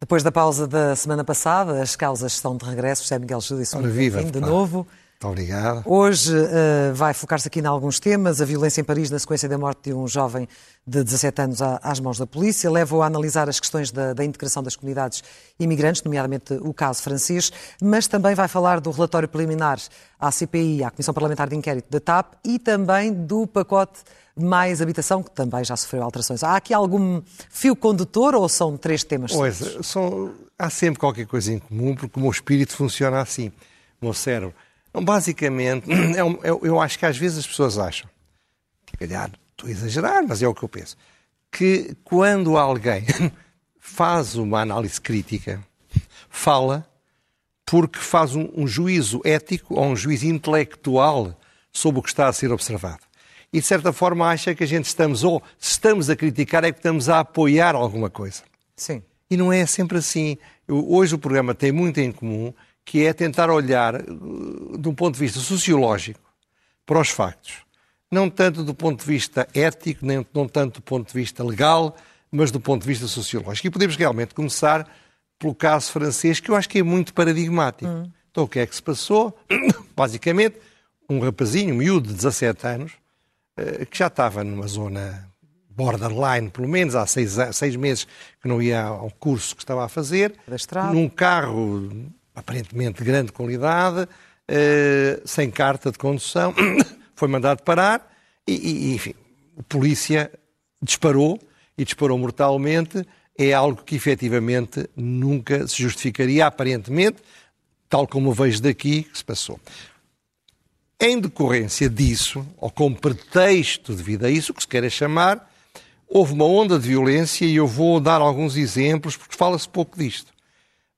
Depois da pausa da semana passada, as causas estão de regresso. José Miguel Ora, viva, de pá. novo. Muito obrigado. Hoje uh, vai focar-se aqui em alguns temas. A violência em Paris na sequência da morte de um jovem de 17 anos às mãos da polícia leva-o a analisar as questões da, da, integração das comunidades imigrantes, nomeadamente o caso francês, mas também vai falar do relatório preliminar à CPI, à Comissão Parlamentar de Inquérito da TAP, e também do pacote mais habitação, que também já sofreu alterações. Há aqui algum fio condutor ou são três temas? Pois, são, há sempre qualquer coisa em comum, porque o meu espírito funciona assim, o meu cérebro. Então, basicamente, é um, eu, eu acho que às vezes as pessoas acham, se calhar estou a exagerar, mas é o que eu penso, que quando alguém faz uma análise crítica, fala porque faz um, um juízo ético ou um juízo intelectual sobre o que está a ser observado e de certa forma acha que a gente estamos, ou se estamos a criticar, é que estamos a apoiar alguma coisa. Sim. E não é sempre assim. Eu, hoje o programa tem muito em comum, que é tentar olhar uh, de um ponto de vista sociológico para os factos. Não tanto do ponto de vista ético, nem não tanto do ponto de vista legal, mas do ponto de vista sociológico. E podemos realmente começar pelo caso francês, que eu acho que é muito paradigmático. Hum. Então, o que é que se passou? Basicamente, um rapazinho, um miúdo de 17 anos, eh, que já estava numa zona borderline, pelo menos há seis, seis meses que não ia ao curso que estava a fazer, num carro aparentemente de grande qualidade, eh, sem carta de condução, foi mandado parar e, e, enfim, a polícia disparou e disparou mortalmente. É algo que efetivamente nunca se justificaria, aparentemente, tal como vejo daqui que se passou. Em decorrência disso, ou como pretexto devido a isso, o que se queira chamar, houve uma onda de violência e eu vou dar alguns exemplos porque fala-se pouco disto.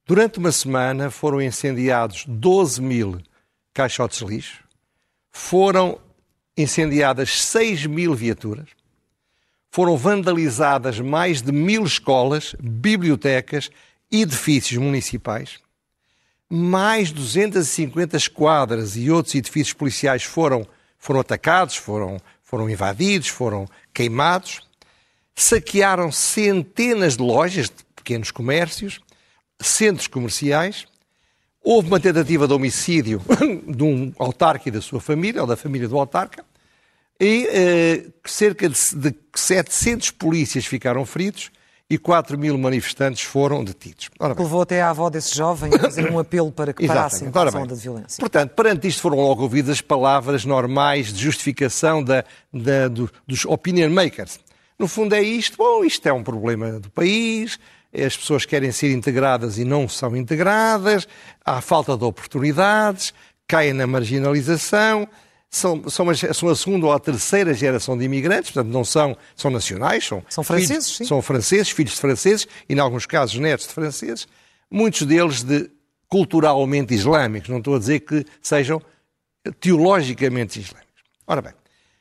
Durante uma semana foram incendiados 12 mil caixotes de lixo, foram incendiadas 6 mil viaturas, foram vandalizadas mais de mil escolas, bibliotecas, edifícios municipais mais 250 esquadras e outros edifícios policiais foram, foram atacados, foram, foram invadidos, foram queimados. Saquearam centenas de lojas de pequenos comércios, centros comerciais. Houve uma tentativa de homicídio de um autarca e da sua família, ou da família do autarca. E eh, cerca de, de 700 polícias ficaram feridos e 4 mil manifestantes foram detidos. Levou até a avó desse jovem a fazer um apelo para que parassem a onda de violência. Portanto, perante isto foram logo ouvidas as palavras normais de justificação da, da, do, dos opinion makers. No fundo é isto, bom, isto é um problema do país, as pessoas querem ser integradas e não são integradas, há falta de oportunidades, caem na marginalização, são, são, são, a segunda ou a terceira geração de imigrantes, portanto não são, são nacionais, são, são franceses, filhos, sim. são franceses, filhos de franceses e, em alguns casos, netos de franceses, muitos deles de culturalmente islâmicos, não estou a dizer que sejam teologicamente islâmicos. Ora bem,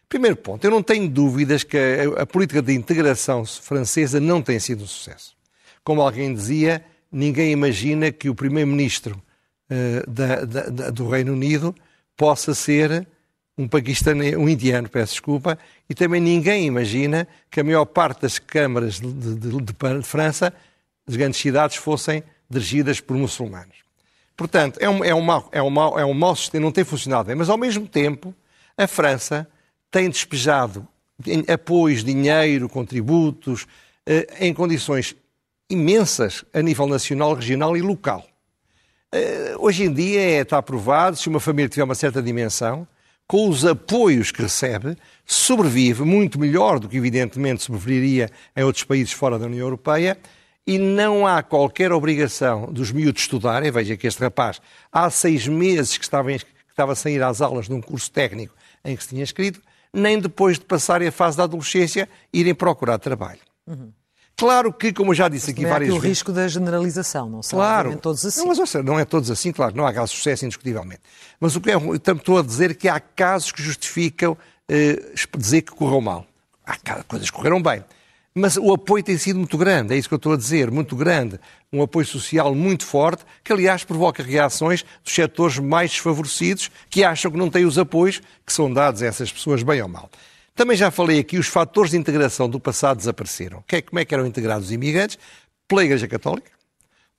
primeiro ponto, eu não tenho dúvidas que a, a política de integração francesa não tem sido um sucesso. Como alguém dizia, ninguém imagina que o primeiro-ministro uh, do Reino Unido possa ser um paquistanês, um indiano, peço desculpa, e também ninguém imagina que a maior parte das câmaras de, de, de, de França, das grandes cidades, fossem dirigidas por muçulmanos. Portanto, é um, é um, mau, é um, mau, é um mau sistema, não tem funcionado bem, mas ao mesmo tempo, a França tem despejado apoios, dinheiro, contributos, eh, em condições imensas a nível nacional, regional e local. Eh, hoje em dia é, está provado, se uma família tiver uma certa dimensão, com os apoios que recebe, sobrevive muito melhor do que, evidentemente, sobreviveria em outros países fora da União Europeia e não há qualquer obrigação dos miúdos estudarem. Veja que este rapaz, há seis meses que estava, que estava a sair às aulas num curso técnico em que se tinha inscrito, nem depois de passarem a fase da adolescência irem procurar trabalho. Uhum. Claro que, como eu já disse aqui várias vezes... o risco da generalização, não são claro, todos assim. Não, mas, não é todos assim, claro, não há casos de sucesso indiscutivelmente. Mas o que é, estou a dizer que há casos que justificam eh, dizer que correu mal. Há coisas que correram bem. Mas o apoio tem sido muito grande, é isso que eu estou a dizer, muito grande. Um apoio social muito forte, que aliás provoca reações dos setores mais desfavorecidos, que acham que não têm os apoios que são dados a essas pessoas, bem ou mal. Também já falei aqui, os fatores de integração do passado desapareceram. É, como é que eram integrados os imigrantes? Pela Igreja Católica,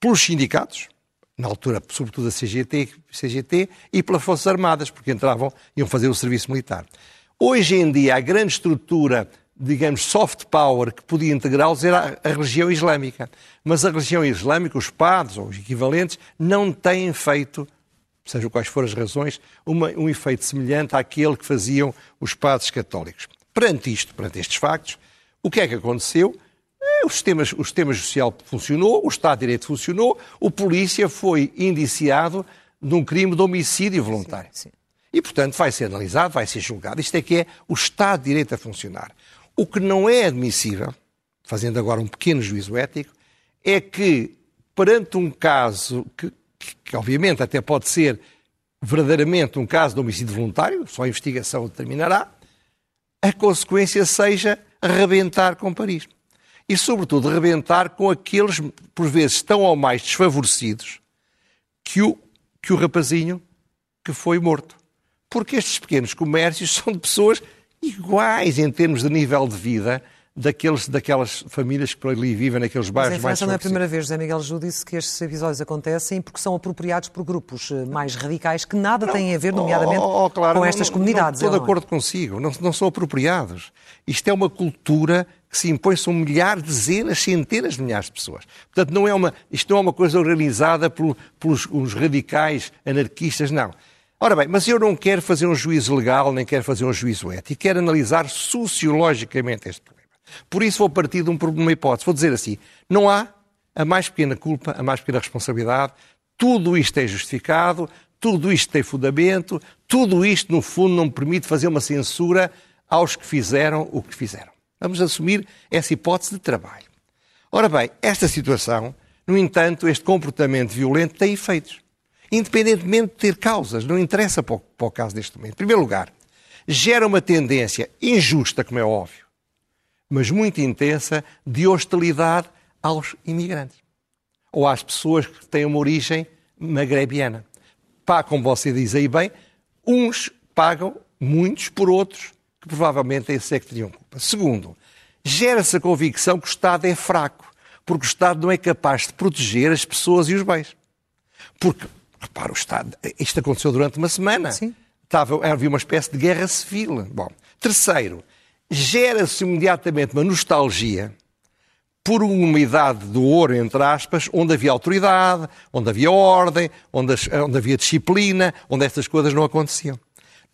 pelos sindicatos, na altura, sobretudo a CGT, CGT, e pelas Forças Armadas, porque entravam, iam fazer o serviço militar. Hoje em dia, a grande estrutura digamos, soft power que podia integrá-los era a religião islâmica. Mas a religião islâmica, os padres ou os equivalentes, não têm feito, sejam quais forem as razões, uma, um efeito semelhante àquele que faziam os padres católicos. Perante isto, perante estes factos, o que é que aconteceu? Eh, o sistema, o sistema social funcionou, o Estado de Direito funcionou, o polícia foi indiciado de um crime de homicídio voluntário. Sim, sim. E, portanto, vai ser analisado, vai ser julgado. Isto é que é o Estado de Direito a funcionar. O que não é admissível, fazendo agora um pequeno juízo ético, é que, perante um caso que, que, que obviamente até pode ser verdadeiramente um caso de homicídio voluntário, só a investigação determinará, a consequência seja arrebentar com Paris. E, sobretudo, arrebentar com aqueles, por vezes, tão ou mais desfavorecidos que o, que o rapazinho que foi morto. Porque estes pequenos comércios são de pessoas iguais em termos de nível de vida daqueles, daquelas famílias que por ali vivem naqueles bairros Mas em França não é a primeira vez, José Miguel Ju disse que estes episódios acontecem porque são apropriados por grupos eh, mais radicais que nada não, têm a ver, nomeadamente, oh, oh, claro, com estas não, comunidades. Não, estou de acordo consigo, não, não são apropriados. Isto é uma cultura que se impõe, são milhares, dezenas, centenas de milhares de pessoas. Portanto, não é uma, isto não é uma coisa organizada por, pelos radicais anarquistas, não. Ora bem, mas eu não quero fazer um juízo legal, nem quero fazer um juízo ético, quero analisar sociologicamente este problema. Por isso vou partir de uma hipótese. Vou dizer assim: não há a mais pequena culpa, a mais pequena responsabilidade, tudo isto é justificado, tudo isto tem fundamento, tudo isto, no fundo, não permite fazer uma censura aos que fizeram o que fizeram. Vamos assumir essa hipótese de trabalho. Ora bem, esta situação, no entanto, este comportamento violento tem efeitos independentemente de ter causas, não interessa para o, para o caso deste momento. Em primeiro lugar, gera uma tendência injusta, como é óbvio, mas muito intensa, de hostilidade aos imigrantes ou às pessoas que têm uma origem magrebiana. Pá, como você diz aí bem, uns pagam muitos por outros que provavelmente esse é que teriam culpa. Segundo, gera-se a convicção que o Estado é fraco, porque o Estado não é capaz de proteger as pessoas e os bens. Porque Repara, o Estado. Isto aconteceu durante uma semana. Sim. Estava, havia uma espécie de guerra civil. Bom. Terceiro, gera-se imediatamente uma nostalgia por uma idade do ouro, entre aspas, onde havia autoridade, onde havia ordem, onde, onde havia disciplina, onde estas coisas não aconteciam.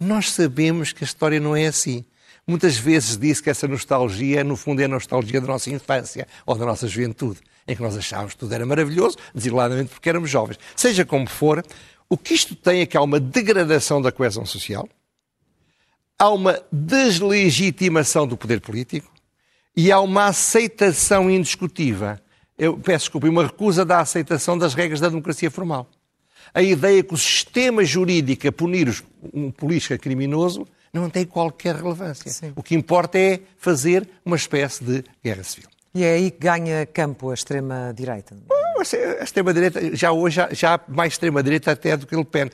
Nós sabemos que a história não é assim. Muitas vezes disse que essa nostalgia, no fundo, é a nostalgia da nossa infância ou da nossa juventude em que nós achávamos que tudo era maravilhoso, desiladamente porque éramos jovens. Seja como for, o que isto tem é que há uma degradação da coesão social, há uma deslegitimação do poder político e há uma aceitação indiscutível, eu peço desculpa, uma recusa da aceitação das regras da democracia formal. A ideia que o sistema jurídico a punir um político criminoso não tem qualquer relevância. Sim. O que importa é fazer uma espécie de guerra civil. E é aí que ganha campo a extrema-direita? A extrema-direita, já hoje, já, mais extrema-direita até do que Le Pen.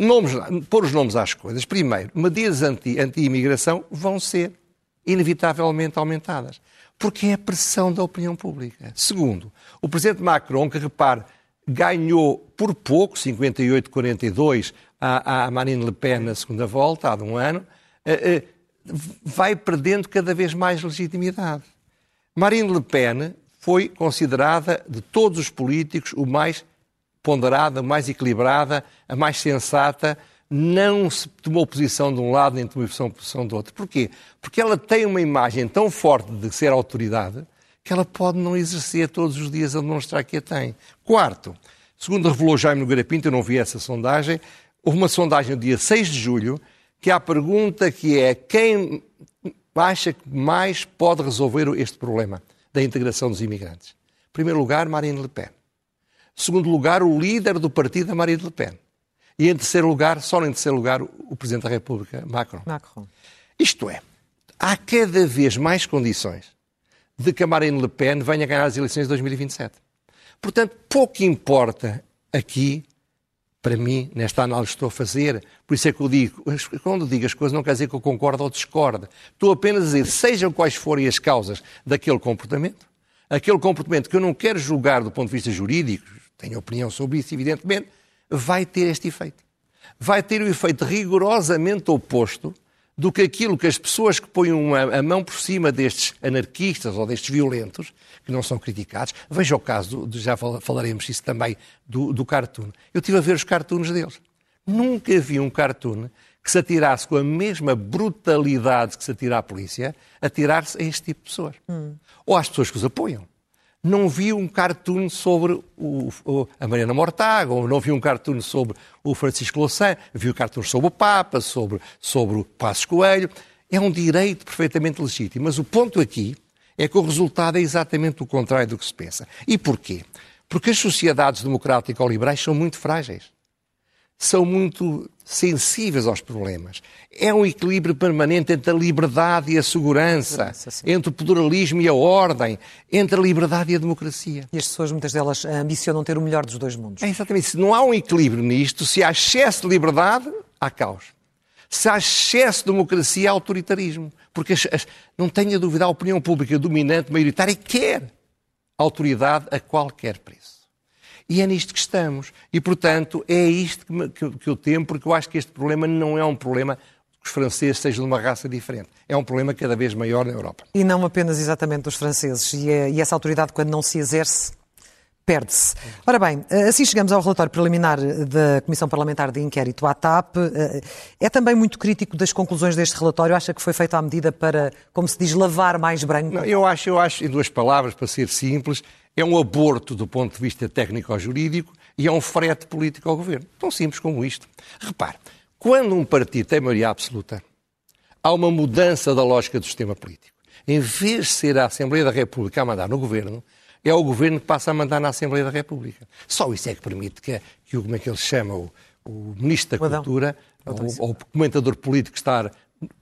Nomes, pôr os nomes às coisas. Primeiro, medidas anti-imigração anti vão ser inevitavelmente aumentadas. Porque é a pressão da opinião pública. Segundo, o presidente Macron, que repare, ganhou por pouco, 58-42, a, a Marine Le Pen na segunda volta, há de um ano, eh, eh, vai perdendo cada vez mais legitimidade. Marine Le Pen foi considerada, de todos os políticos, o mais ponderada, mais equilibrada, a mais sensata, não se tomou posição de um lado nem tomou posição do outro. Porquê? Porque ela tem uma imagem tão forte de ser autoridade que ela pode não exercer todos os dias a demonstrar que a tem. Quarto, segundo revelou Jaime Nogueira Pinto, eu não vi essa sondagem, houve uma sondagem no dia 6 de julho que há a pergunta que é quem acha que mais pode resolver este problema da integração dos imigrantes? Em primeiro lugar, Marine Le Pen. Segundo lugar, o líder do partido, Marine Le Pen. E em terceiro lugar, só em terceiro lugar, o Presidente da República, Macron. Macron. Isto é, há cada vez mais condições de que a Marine Le Pen venha ganhar as eleições de 2027. Portanto, pouco importa aqui, para mim, nesta análise que estou a fazer, por isso é que eu digo, quando digo as coisas não quer dizer que eu concordo ou discordo. Estou apenas a dizer, sejam quais forem as causas daquele comportamento, aquele comportamento que eu não quero julgar do ponto de vista jurídico, tenho opinião sobre isso, evidentemente, vai ter este efeito. Vai ter o efeito rigorosamente oposto do que aquilo que as pessoas que põem uma, a mão por cima destes anarquistas ou destes violentos, que não são criticados, veja o caso, do, já falaremos isso também, do, do cartoon. Eu estive a ver os cartoons deles. Nunca vi um cartoon que se atirasse com a mesma brutalidade que se atira à polícia, atirar-se a este tipo de pessoas. Hum. Ou às pessoas que os apoiam não vi um cartoon sobre o, o, a Mariana Mortágua, ou não vi um cartoon sobre o Francisco Louçã, vi um cartoon sobre o Papa, sobre, sobre o Passos Coelho. É um direito perfeitamente legítimo, mas o ponto aqui é que o resultado é exatamente o contrário do que se pensa. E porquê? Porque as sociedades democráticas ou liberais são muito frágeis são muito sensíveis aos problemas. É um equilíbrio permanente entre a liberdade e a segurança, entre o pluralismo e a ordem, entre a liberdade e a democracia. E as pessoas, muitas delas, ambicionam ter o melhor dos dois mundos. É exatamente. Se não há um equilíbrio nisto, se há excesso de liberdade, há caos. Se há excesso de democracia, há autoritarismo. Porque, as, as, não tenha dúvida, a opinião pública dominante, maioritária, quer autoridade a qualquer preço. E é nisto que estamos. E, portanto, é isto que, me, que, que eu temo, porque eu acho que este problema não é um problema que os franceses sejam de uma raça diferente. É um problema cada vez maior na Europa. E não apenas exatamente dos franceses. E, é, e essa autoridade, quando não se exerce, perde-se. Ora bem, assim chegamos ao relatório preliminar da Comissão Parlamentar de Inquérito à TAP. É também muito crítico das conclusões deste relatório. Acha que foi feito à medida para, como se diz, lavar mais branco? Não, eu acho, eu acho, em duas palavras, para ser simples, é um aborto do ponto de vista técnico-jurídico e é um frete político ao governo. Tão simples como isto. Repare, quando um partido tem maioria absoluta, há uma mudança da lógica do sistema político. Em vez de ser a Assembleia da República a mandar no governo, é o governo que passa a mandar na Assembleia da República. Só isso é que permite que, que como é que ele se chama, o, o Ministro da Cultura, ou, ou o comentador político que está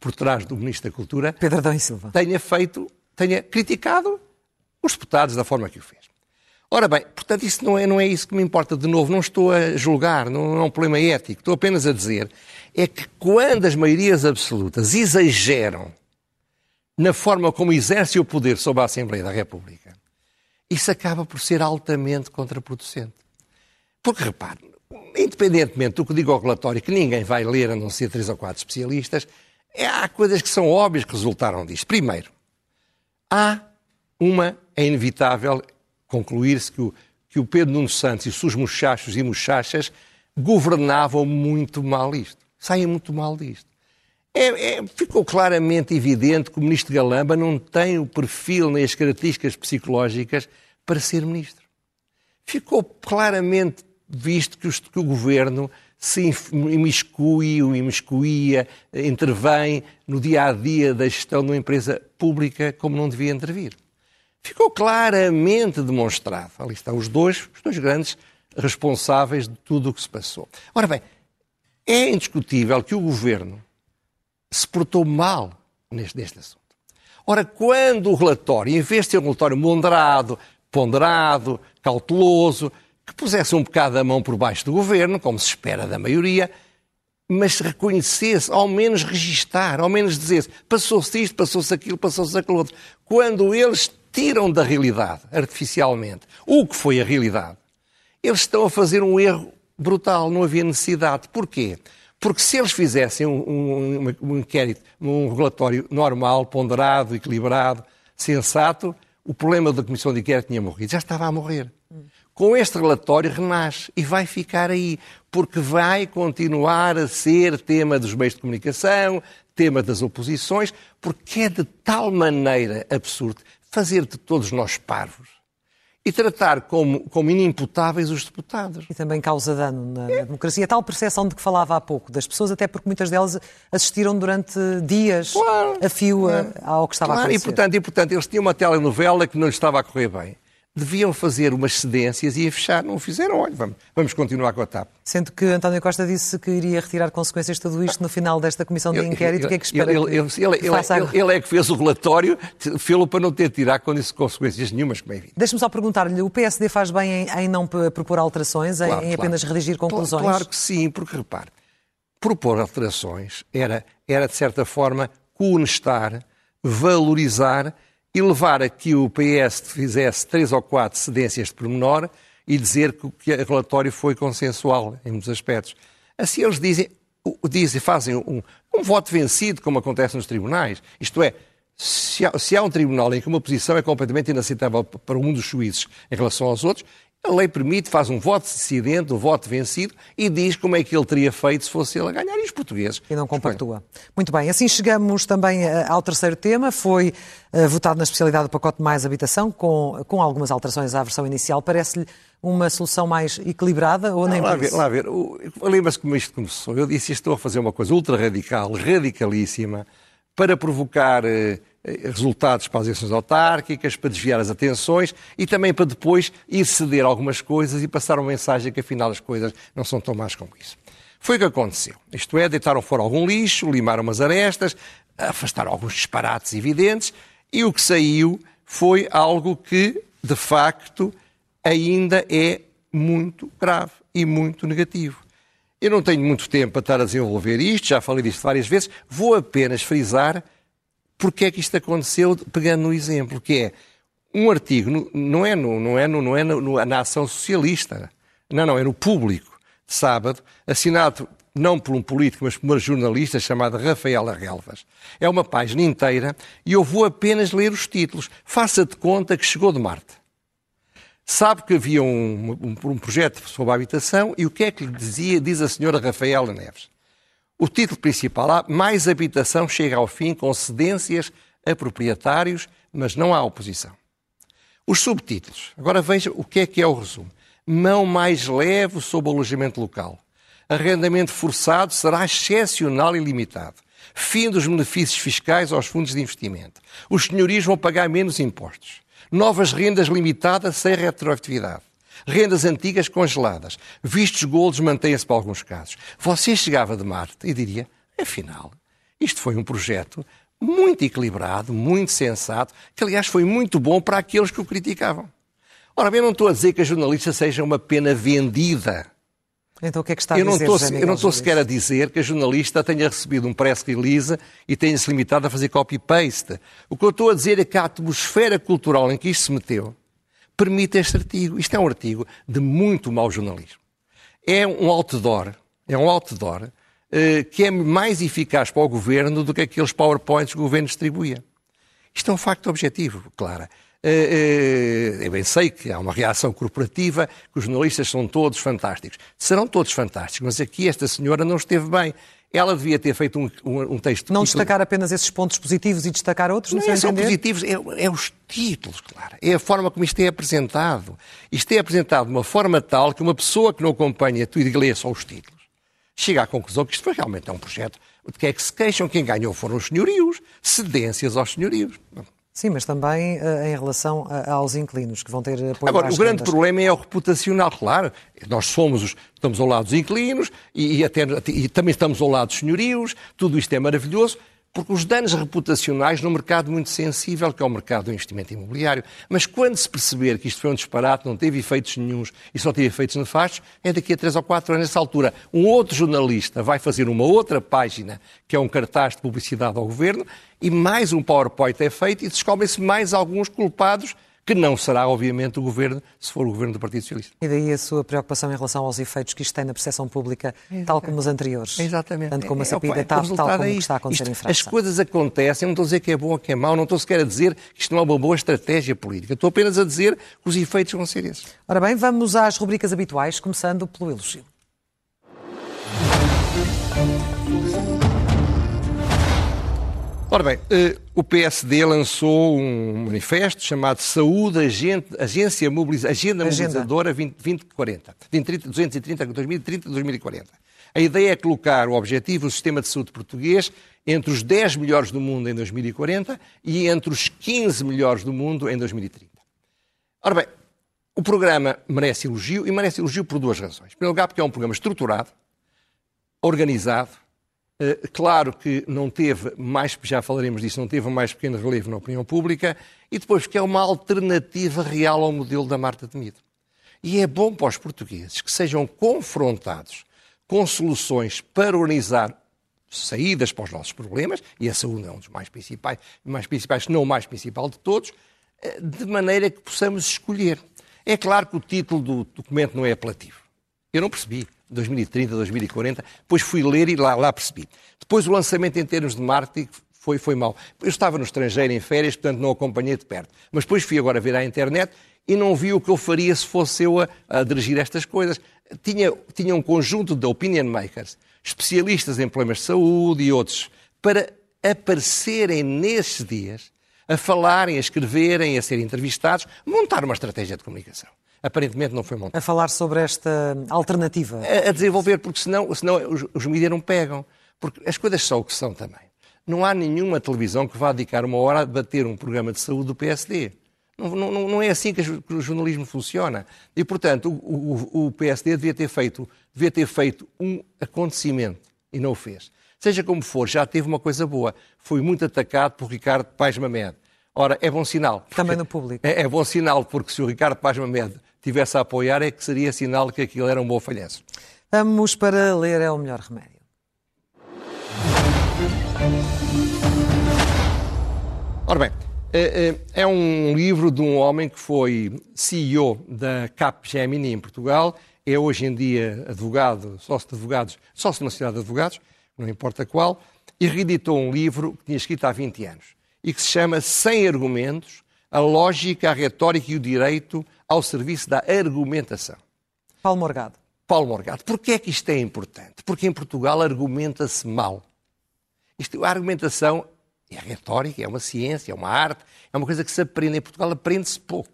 por trás do Ministro da Cultura, Pedro Adão e Silva. tenha feito, tenha criticado os deputados da forma que o fez. Ora bem, portanto, isso não é, não é isso que me importa. De novo, não estou a julgar, não é um problema ético. Estou apenas a dizer é que quando as maiorias absolutas exageram na forma como exercem o poder sobre a Assembleia da República, isso acaba por ser altamente contraproducente. Porque, repare, independentemente do que diga o relatório, que ninguém vai ler a não ser três ou quatro especialistas, é, há coisas que são óbvias que resultaram disto. Primeiro, há uma, é inevitável, concluir-se que o, que o Pedro Nuno Santos e os seus muchachos e muchachas governavam muito mal isto. Saem muito mal disto. É, é, ficou claramente evidente que o ministro Galamba não tem o perfil nem as características psicológicas para ser ministro. Ficou claramente visto que, os, que o governo se imiscui, ou imiscuía, intervém no dia a dia da gestão de uma empresa pública como não devia intervir ficou claramente demonstrado. Ali estão os dois, os dois grandes responsáveis de tudo o que se passou. Ora bem, é indiscutível que o governo se portou mal neste, neste assunto. Ora, quando o relatório, em vez de ser um relatório moderado, ponderado, cauteloso, que pusesse um bocado a mão por baixo do governo, como se espera da maioria, mas reconhecesse, ao menos registar, ao menos dizer passou-se isto, passou-se aquilo, passou-se aquilo outro. Quando eles tiram da realidade, artificialmente, o que foi a realidade, eles estão a fazer um erro brutal, não havia necessidade. Porquê? Porque se eles fizessem um, um, um inquérito, um relatório normal, ponderado, equilibrado, sensato, o problema da Comissão de Inquérito tinha morrido. Já estava a morrer. Com este relatório renasce e vai ficar aí, porque vai continuar a ser tema dos meios de comunicação, tema das oposições, porque é de tal maneira absurdo fazer de todos nós parvos e tratar como, como inimputáveis os deputados. E também causa dano na, na, democracia. A tal percepção de que falava há pouco das pessoas, até porque muitas delas assistiram durante dias claro, a fio claro. ao que estava claro, a acontecer. E portanto, e portanto, eles tinham uma telenovela que não lhes estava a correr bem. Deviam fazer umas cedências e fechar. Não o fizeram, olha, vamos, vamos continuar com a TAP. Sendo que António Costa disse que iria retirar consequências de tudo isto no final desta comissão de inquérito, o que é que espera ele, ele, que, ele, faça ele, ele, é que fez o relatório, fê-lo para não ter tirar consequências nenhumas, como é evidente. Deixe-me só perguntar-lhe, o PSD faz bem em, em não propor alterações, claro, em, em apenas claro. redigir conclusões? Claro que sim, porque repare, propor alterações era, era de certa forma, conestar, valorizar e levar a que o PS fizesse três ou quatro cedências de pormenor e dizer que o relatório foi consensual em muitos aspectos. Assim eles dizem, dizem fazem um, um voto vencido, como acontece nos tribunais. Isto é, se há, se há, um tribunal em que uma posição é completamente inaceitável para um dos juízes em relação aos outros, a lei permite, faz um voto dissidente, um voto vencido e diz como é que ele teria feito se fosse ele a ganhar e os portugueses. E não compactua. Muito bem, assim chegamos também eh, ao terceiro tema. Foi uh, votado na especialidade do pacote mais habitação, com, com algumas alterações à versão inicial. Parece-lhe uma solução mais equilibrada ou nem não, lá ver, lá ver. Lembra-se como isto começou? Eu disse estou a fazer uma coisa ultra radical, radicalíssima, para provocar uh, resultados para as eleições autárquicas, para desviar as atenções e também para depois ir ceder algumas coisas e passar uma mensagem que afinal as coisas não são tão más como isso. Foi o que aconteceu. Isto é, deitaram fora algum lixo, limaram umas arestas, afastaram alguns disparates evidentes e o que saiu foi algo que, de facto, ainda é muito grave e muito negativo. Eu não tenho muito tempo para estar a desenvolver isto, já falei disto várias vezes, vou apenas frisar porque é que isto aconteceu, pegando no exemplo, que é um artigo, não é, no, não é, no, não é no, na ação socialista, não, não, é no público, de sábado, assinado não por um político, mas por uma jornalista chamada Rafaela Relvas. É uma página inteira e eu vou apenas ler os títulos. Faça de conta que chegou de Marte. Sabe que havia um, um, um projeto sobre a habitação e o que é que lhe dizia, diz a senhora Rafaela Neves? O título principal há mais habitação chega ao fim com cedências a proprietários, mas não há oposição. Os subtítulos. Agora veja o que é que é o resumo. Mão mais leve sobre o alojamento local. Arrendamento forçado será excepcional e limitado. Fim dos benefícios fiscais aos fundos de investimento. Os senhorios vão pagar menos impostos novas rendas limitadas sem retroatividade, rendas antigas congeladas, vistos golos mantêm-se para alguns casos. Você chegava de Marte e diria, afinal, isto foi um projeto muito equilibrado, muito sensato, que aliás foi muito bom para aqueles que o criticavam. Ora bem, eu não estou a dizer que a jornalista seja uma pena vendida então o que é que está a eu dizer, não estou, Eu não estou sequer a dizer que a jornalista tenha recebido um press release e tenha-se limitado a fazer copy-paste. O que eu estou a dizer é que a atmosfera cultural em que isto se meteu permite este artigo. Isto é um artigo de muito mau jornalismo. É um outdoor, é um outdoor eh, que é mais eficaz para o governo do que aqueles PowerPoints que o governo distribuía. Isto é um facto objetivo, Clara. Eh, eh, eu bem sei que há uma reação corporativa, que os jornalistas são todos fantásticos. Serão todos fantásticos, mas aqui esta senhora não esteve bem. Ela devia ter feito um, um, um texto. Não destacar apenas esses pontos positivos e destacar outros? Não, não é são positivos, é, é, os títulos, claro. É a forma como isto é apresentado. Isto é apresentado de uma forma tal que uma pessoa que não acompanha tudo e lê só os títulos chega à conclusão que isto foi realmente é um projeto de que é que se queixam. Quem ganhou foram os senhorios, cedências aos senhorios. Sim, mas também uh, em relação a, aos inquilinos, que vão ter apoio Agora, o grande rendas. problema é o reputacional, claro. Nós somos os, estamos ao lado dos inquilinos e, e, até, e também estamos ao lado dos senhorios, tudo isto é maravilhoso, porque os danos reputacionais num mercado muito sensível, que é o mercado do investimento imobiliário. Mas quando se perceber que isto foi um disparate, não teve efeitos nenhums e só teve efeitos nefastos, é daqui a três ou quatro anos, nessa altura, um outro jornalista vai fazer uma outra página, que é um cartaz de publicidade ao governo, e mais um PowerPoint é feito e descobrem-se mais alguns culpados que não será, obviamente, o governo, se for o governo do Partido Socialista. E daí a sua preocupação em relação aos efeitos que isto tem na percepção pública, Exatamente. tal como os anteriores. Exatamente. Tanto como a sapida, é, é, tal, tal como é está a acontecer isto, em França. As coisas acontecem, não estou a dizer que é bom ou que é mau, não estou sequer a dizer que isto não é uma boa estratégia política. Estou apenas a dizer que os efeitos vão ser esses. Ora bem, vamos às rubricas habituais, começando pelo elogio. Ora bem, eh, o PSD lançou um manifesto chamado Saúde Agência Mobiliza, Agenda, Mobilizadora 2040, 230, 2030 2040. A ideia é colocar o objetivo do sistema de saúde português entre os 10 melhores do mundo em 2040 e entre os 15 melhores do mundo em 2030. Ora bem, o programa merece elogio e merece elogio por duas razões. Em primeiro lugar, porque é um programa estruturado, organizado, claro que não teve mais, já falaremos disso, não teve mais pequeno relevo na opinião pública, e depois porque é uma alternativa real ao modelo da Marta Temido. E é bom para os portugueses que sejam confrontados com soluções para organizar saídas para os nossos problemas, e a saúde é um dos mais principais, mais principais, se não o mais principal de todos, eh, de maneira que possamos escolher. É claro que o título do documento não é apelativo. Eu não percebi. 2030, 2040. Depois fui ler e lá, lá percebi. Depois o lançamento em termos de marketing foi, foi. Eu estava no estrangeiro em férias, portanto não acompanhei de perto. Mas depois fui agora ver à internet e não vi o que eu faria se fosse eu a, a dirigir estas coisas. Tinha, tinha um conjunto de opinion makers, especialistas em problemas de saúde e outros, para aparecerem nesses dias a falarem, a escreverem, a serem entrevistados, montar uma estratégia de comunicação. Aparentemente não foi montada. A falar sobre esta alternativa. A, a desenvolver, porque senão, senão os, os mídias não pegam. Porque as coisas são o que são também. Não há nenhuma televisão que vá dedicar uma hora a debater um programa de saúde do PSD. Não, não, não é assim que, o jornalismo funciona. E, portanto, o, o, o, PSD devia ter, feito, devia ter feito um acontecimento e não o fez. Seja como for, já teve uma coisa boa. Foi muito atacado por Ricardo Paz Mamed. Ora, é bom sinal. Também no público. É, é, bom sinal, porque se o Ricardo Paz Mamed tivesse a apoiar, é que seria sinal que aquilo era um bom falhanço. Vamos para ler é o melhor remédio. Ora bem, é, é, é um livro de um homem que foi CEO da Capgemini em Portugal, é hoje em dia advogado, sócio de advogados, sócio de uma sociedade de advogados, não importa qual, e reeditou um livro que tinha escrito há 20 anos e que se chama Sem Argumentos, a lógica, a retórica e o direito ao serviço da argumentação. Paulo Morgado. Paulo Morgado. Porquê é que isto é importante? Porque em Portugal argumenta-se mal. Isto, a argumentação é retórica, é uma ciência, é uma arte, é uma coisa que se aprende. Em Portugal aprende-se pouco.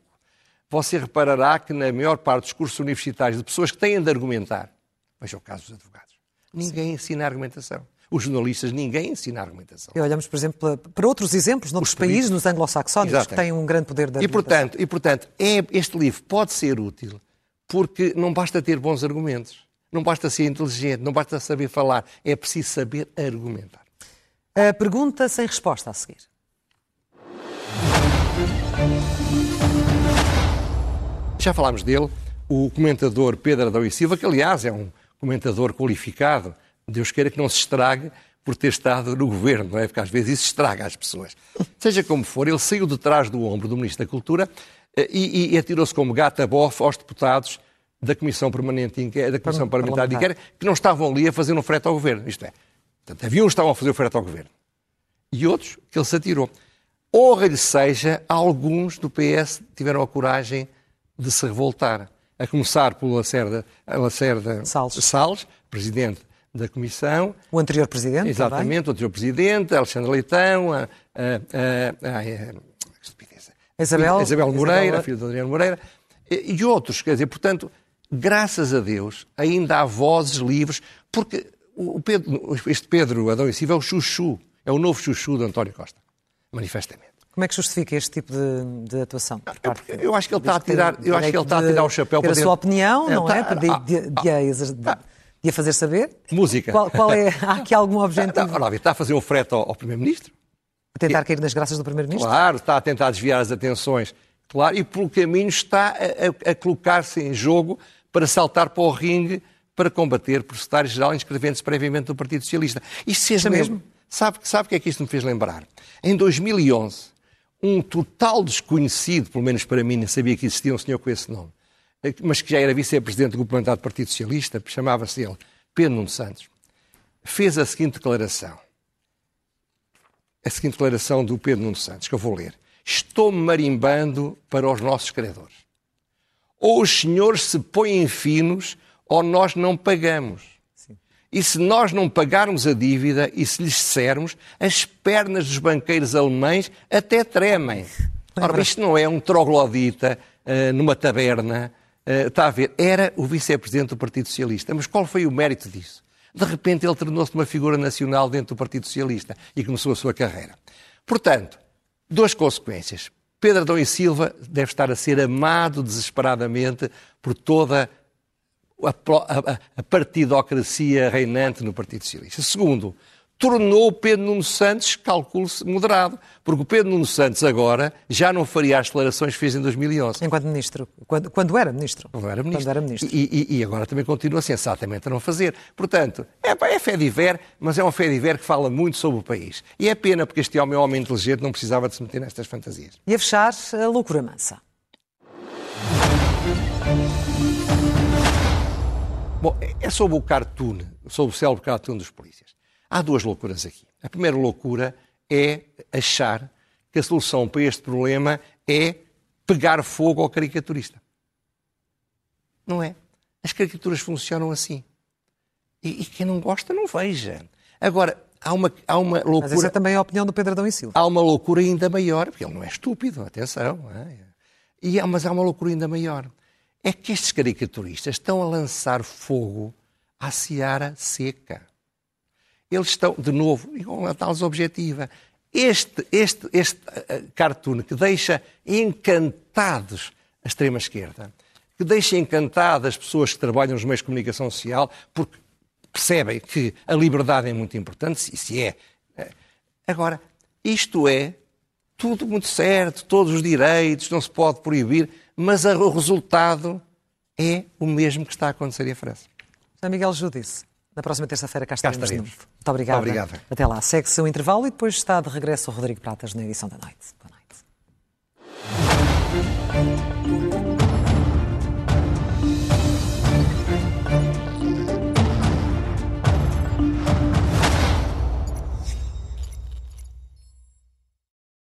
Você reparará que na maior parte dos cursos universitários de pessoas que têm de argumentar, veja o caso dos advogados, ninguém Sim. ensina argumentação. Os jornalistas, ninguém ensina argumentação. E olhamos, por exemplo, para outros exemplos, noutros países, nos anglo-saxónicos, que têm um grande poder de argumentação. E, portanto, e, portanto é, este livro pode ser útil porque não basta ter bons argumentos, não basta ser inteligente, não basta saber falar, é preciso saber argumentar. A pergunta sem resposta a seguir. Já falámos dele, o comentador Pedro Adão e Silva, que aliás é um comentador qualificado, Deus queira que não se estrague por ter estado no governo, não é? Porque às vezes isso estraga as pessoas. Seja como for, ele saiu de trás do ombro do Ministro da Cultura eh, e, e atirou-se como gato a bofe aos deputados da Comissão Permanente da Comissão Parlamentar de Inquérito que não estavam ali a fazer um frete ao governo. Isto é, portanto, havia uns que estavam a fazer o frete ao governo e outros que ele se atirou. Honra-lhe seja, alguns do PS tiveram a coragem de se revoltar. A começar pelo Lacerda, Lacerda Salles. Salles, presidente da Comissão. O anterior Presidente Exatamente, também. o anterior Presidente, Alexandre Leitão, a, a, a, a Isabel, Isabel Moreira, Isabel... filha de Adriano Moreira, e, e outros. Quer dizer, portanto, graças a Deus, ainda há vozes livres, porque o Pedro, este Pedro Adão e Silva é o chuchu, é o novo chuchu de António Costa, manifestamente. Como é que justifica este tipo de, de atuação? Eu acho que ele está a tirar, eu acho que ele está a tirar o chapéu para a sua opinião, não é? De, de, de, de a fazer saber? Música. Qual, qual é, há aqui algum objetivo? Não, não, está a fazer um frete ao, ao Primeiro-Ministro. A tentar cair nas graças do Primeiro-Ministro? Claro, está a tentar desviar as atenções. Claro, e pelo caminho está a, a, a colocar-se em jogo para saltar para o ringue para combater por secretário-geral inscrevendo-se previamente do Partido Socialista. Isto seja mesmo. Sabe, sabe o que é que isto me fez lembrar? Em 2011, um total desconhecido, pelo menos para mim, não sabia que existia um senhor com esse nome, mas que já era vice-presidente do Grupo Parlamentar do Partido Socialista, chamava-se ele Pedro Nuno Santos, fez a seguinte declaração. A seguinte declaração do Pedro Nuno Santos, que eu vou ler. Estou marimbando para os nossos credores. Ou os senhores se põem finos, ou nós não pagamos. Sim. E se nós não pagarmos a dívida e se lhes dissermos, as pernas dos banqueiros alemães até tremem. Ora, isto não é um troglodita uh, numa taberna está a ver, era o vice-presidente do Partido Socialista. Mas qual foi o mérito disso? De repente ele tornou-se uma figura nacional dentro do Partido Socialista e começou a sua carreira. Portanto, duas consequências. Pedro Adão e Silva deve estar a ser amado desesperadamente por toda a, a, a partidocracia reinante no Partido Socialista. Segundo, tornou Pedro Nuno Santos, calculo-se, moderado. Porque o Pedro Nuno Santos agora já não faria as declarações que fez em 2011. Enquanto ministro. Quando, quando era ministro. Quando era ministro. Quando era ministro. E, e, e, agora também continua sensatamente a não fazer. Portanto, é, é fé de ver, mas é um fé de ver que fala muito sobre o país. E é pena, porque este homem é um homem inteligente, não precisava de se meter nestas fantasias. E a fechar, a loucura mansa. Bom, é sobre o cartoon, sobre o célebre cartoon dos polícias. Há duas loucuras aqui. A primeira loucura é achar que a solução para este problema é pegar fogo ao caricaturista. Não é. As caricaturas funcionam assim. E, e quem não gosta, não veja. Agora, há uma, há uma loucura. Mas essa é também a opinião do Pedro Adão e Silva. Há uma loucura ainda maior, porque ele não é estúpido, atenção. É? E, mas há uma loucura ainda maior é que estes caricaturistas estão a lançar fogo à seara seca. Eles estão, de novo, igual a tal objetiva. Este, este, este uh, cartoon que deixa encantados a extrema-esquerda, que deixa encantadas as pessoas que trabalham nos meios de comunicação social, porque percebem que a liberdade é muito importante, se, se é. Eh, agora, isto é tudo muito certo, todos os direitos, não se pode proibir, mas o resultado é o mesmo que está a acontecer em França. José Miguel Judice, na próxima terça-feira cá estaremos. De novo. Muito obrigada. obrigada. Até lá. Segue-se o intervalo e depois está de regresso o Rodrigo Pratas na edição da noite. Boa noite.